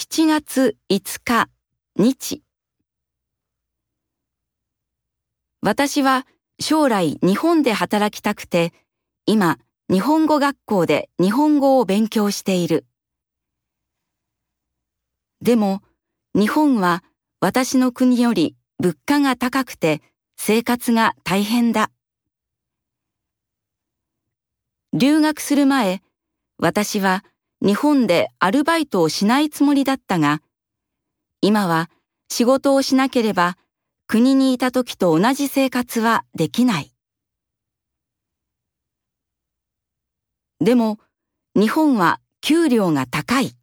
7月5日日私は将来日本で働きたくて今日本語学校で日本語を勉強している。でも日本は私の国より物価が高くて生活が大変だ。留学する前、私は日本でアルバイトをしないつもりだったが、今は仕事をしなければ国にいた時と同じ生活はできない。でも日本は給料が高い。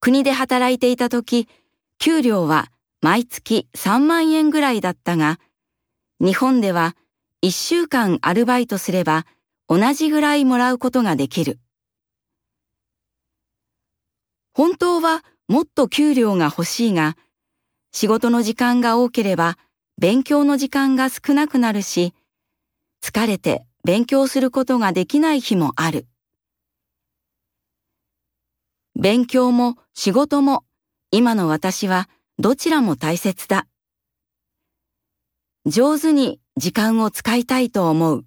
国で働いていた時、給料は毎月3万円ぐらいだったが、日本では1週間アルバイトすれば同じぐらいもらうことができる。本当はもっと給料が欲しいが、仕事の時間が多ければ勉強の時間が少なくなるし、疲れて勉強することができない日もある。勉強も仕事も今の私はどちらも大切だ。上手に時間を使いたいと思う。